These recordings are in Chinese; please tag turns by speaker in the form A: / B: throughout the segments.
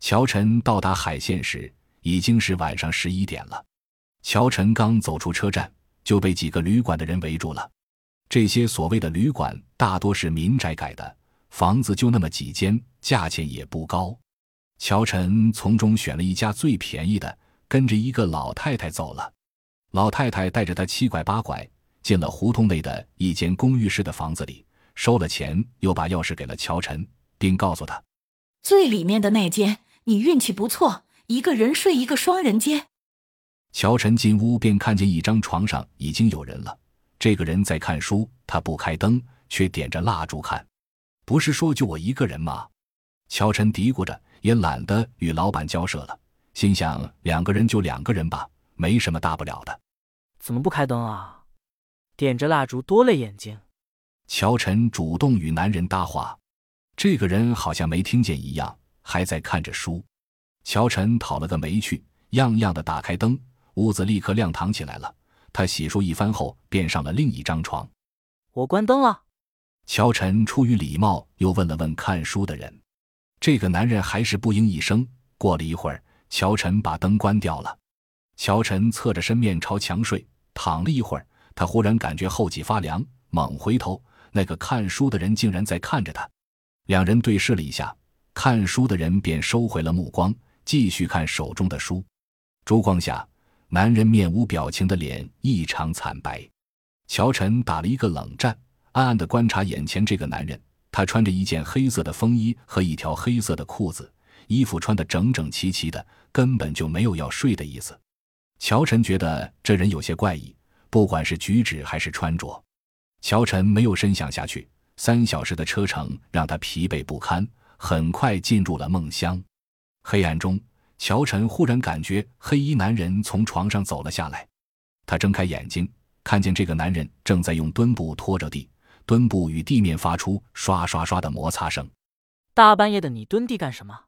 A: 乔晨到达海县时，已经是晚上十一点了。乔晨刚走出车站，就被几个旅馆的人围住了。这些所谓的旅馆大多是民宅改的，房子就那么几间，价钱也不高。乔晨从中选了一家最便宜的，跟着一个老太太走了。老太太带着他七拐八拐进了胡同内的一间公寓式的房子里，收了钱，又把钥匙给了乔晨，并告诉他：“
B: 最里面的那间，你运气不错，一个人睡一个双人间。”
A: 乔晨进屋便看见一张床上已经有人了，这个人在看书，他不开灯，却点着蜡烛看。不是说就我一个人吗？乔晨嘀咕着。也懒得与老板交涉了，心想两个人就两个人吧，没什么大不了的。
C: 怎么不开灯啊？点着蜡烛多累眼睛。
A: 乔晨主动与男人搭话，这个人好像没听见一样，还在看着书。乔晨讨了个没趣，样样的打开灯，屋子立刻亮堂起来了。他洗漱一番后，便上了另一张床。
C: 我关灯了。
A: 乔晨出于礼貌，又问了问看书的人。这个男人还是不应一声。过了一会儿，乔晨把灯关掉了。乔晨侧着身面朝墙睡，躺了一会儿，他忽然感觉后脊发凉，猛回头，那个看书的人竟然在看着他。两人对视了一下，看书的人便收回了目光，继续看手中的书。烛光下，男人面无表情的脸异常惨白。乔晨打了一个冷战，暗暗地观察眼前这个男人。他穿着一件黑色的风衣和一条黑色的裤子，衣服穿得整整齐齐的，根本就没有要睡的意思。乔晨觉得这人有些怪异，不管是举止还是穿着。乔晨没有深想下去，三小时的车程让他疲惫不堪，很快进入了梦乡。黑暗中，乔晨忽然感觉黑衣男人从床上走了下来，他睁开眼睛，看见这个男人正在用墩布拖着地。墩布与地面发出刷刷刷的摩擦声。
C: 大半夜的，你蹲地干什么？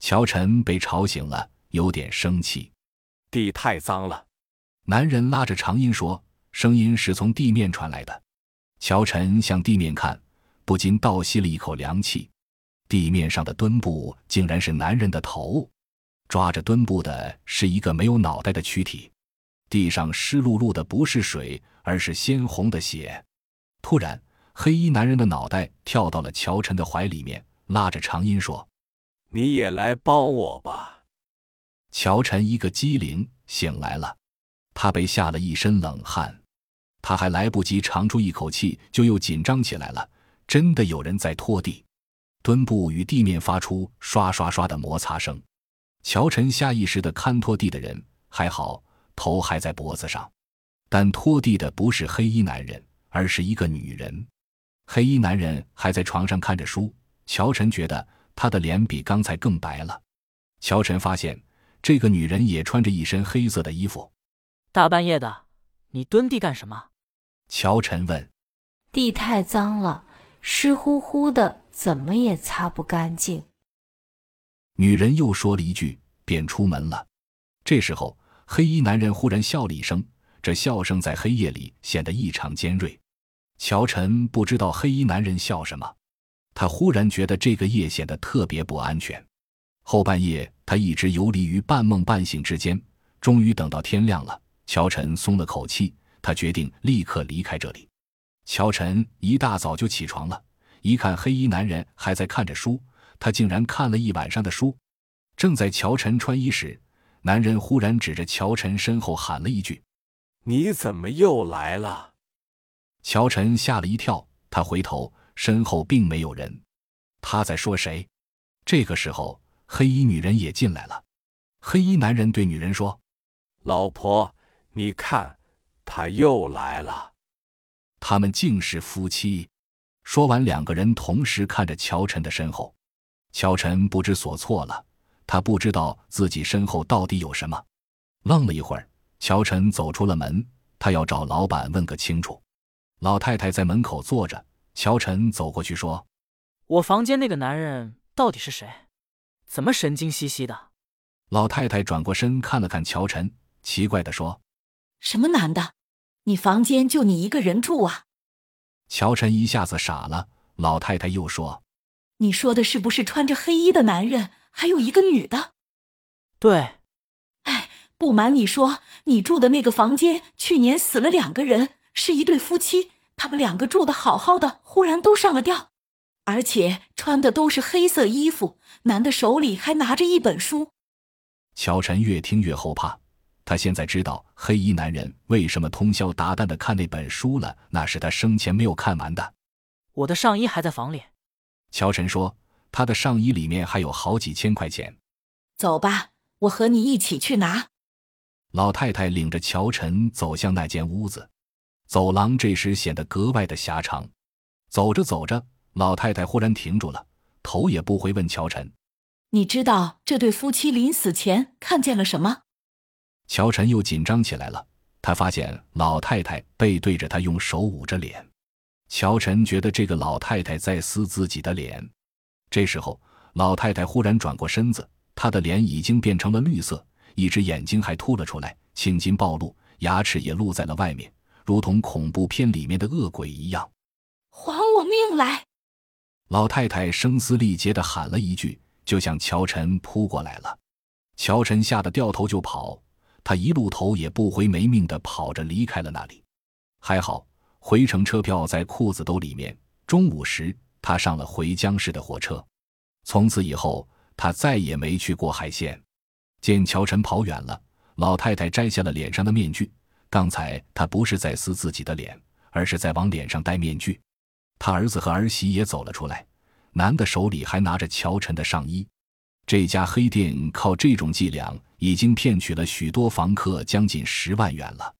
A: 乔晨被吵醒了，有点生气。
D: 地太脏了。
A: 男人拉着长音说，声音是从地面传来的。乔晨向地面看，不禁倒吸了一口凉气。地面上的墩布竟然是男人的头，抓着墩布的是一个没有脑袋的躯体。地上湿漉漉的，不是水，而是鲜红的血。突然。黑衣男人的脑袋跳到了乔晨的怀里面，拉着长音说：“
D: 你也来帮我吧。”
A: 乔晨一个机灵醒来了，他被吓了一身冷汗，他还来不及长出一口气，就又紧张起来了。真的有人在拖地，墩布与地面发出刷刷刷的摩擦声。乔晨下意识的看拖地的人，还好头还在脖子上，但拖地的不是黑衣男人，而是一个女人。黑衣男人还在床上看着书，乔晨觉得他的脸比刚才更白了。乔晨发现这个女人也穿着一身黑色的衣服。
C: 大半夜的，你蹲地干什么？
A: 乔晨问。
E: 地太脏了，湿乎乎的，怎么也擦不干净。
A: 女人又说了一句，便出门了。这时候，黑衣男人忽然笑了一声，这笑声在黑夜里显得异常尖锐。乔晨不知道黑衣男人笑什么，他忽然觉得这个夜显得特别不安全。后半夜，他一直游离于半梦半醒之间，终于等到天亮了。乔晨松了口气，他决定立刻离开这里。乔晨一大早就起床了，一看黑衣男人还在看着书，他竟然看了一晚上的书。正在乔晨穿衣时，男人忽然指着乔晨身后喊了一句：“
D: 你怎么又来了？”
A: 乔晨吓了一跳，他回头，身后并没有人。他在说谁？这个时候，黑衣女人也进来了。黑衣男人对女人说：“
D: 老婆，你看，他又来了。”
A: 他们竟是夫妻。说完，两个人同时看着乔晨的身后。乔晨不知所措了，他不知道自己身后到底有什么。愣了一会儿，乔晨走出了门，他要找老板问个清楚。老太太在门口坐着，乔晨走过去说：“
C: 我房间那个男人到底是谁？怎么神经兮兮的？”
A: 老太太转过身看了看乔晨，奇怪的说：“
B: 什么男的？你房间就你一个人住啊？”
A: 乔晨一下子傻了。老太太又说：“
B: 你说的是不是穿着黑衣的男人，还有一个女的。
C: 对，
B: 哎，不瞒你说，你住的那个房间去年死了两个人，是一对夫妻，他们两个住的好好的，忽然都上了吊，而且穿的都是黑色衣服，男的手里还拿着一本书。
A: 乔晨越听越后怕，他现在知道黑衣男人为什么通宵达旦的看那本书了，那是他生前没有看完的。
C: 我的上衣还在房里。
A: 乔晨说，他的上衣里面还有好几千块钱。
B: 走吧，我和你一起去拿。
A: 老太太领着乔晨走向那间屋子，走廊这时显得格外的狭长。走着走着，老太太忽然停住了，头也不回问乔晨。
B: 你知道这对夫妻临死前看见了什么？
A: 乔晨又紧张起来了。他发现老太太背对着他，用手捂着脸。乔晨觉得这个老太太在撕自己的脸。这时候，老太太忽然转过身子，她的脸已经变成了绿色，一只眼睛还凸了出来，青筋暴露，牙齿也露在了外面，如同恐怖片里面的恶鬼一样。
B: 还我命来！
A: 老太太声嘶力竭地喊了一句。就向乔晨扑过来了，乔晨吓得掉头就跑，他一路头也不回，没命的跑着离开了那里。还好回程车票在裤子兜里面。中午时，他上了回江市的火车。从此以后，他再也没去过海县。见乔晨跑远了，老太太摘下了脸上的面具。刚才她不是在撕自己的脸，而是在往脸上戴面具。他儿子和儿媳也走了出来。男的手里还拿着乔晨的上衣，这家黑店靠这种伎俩已经骗取了许多房客将近十万元了。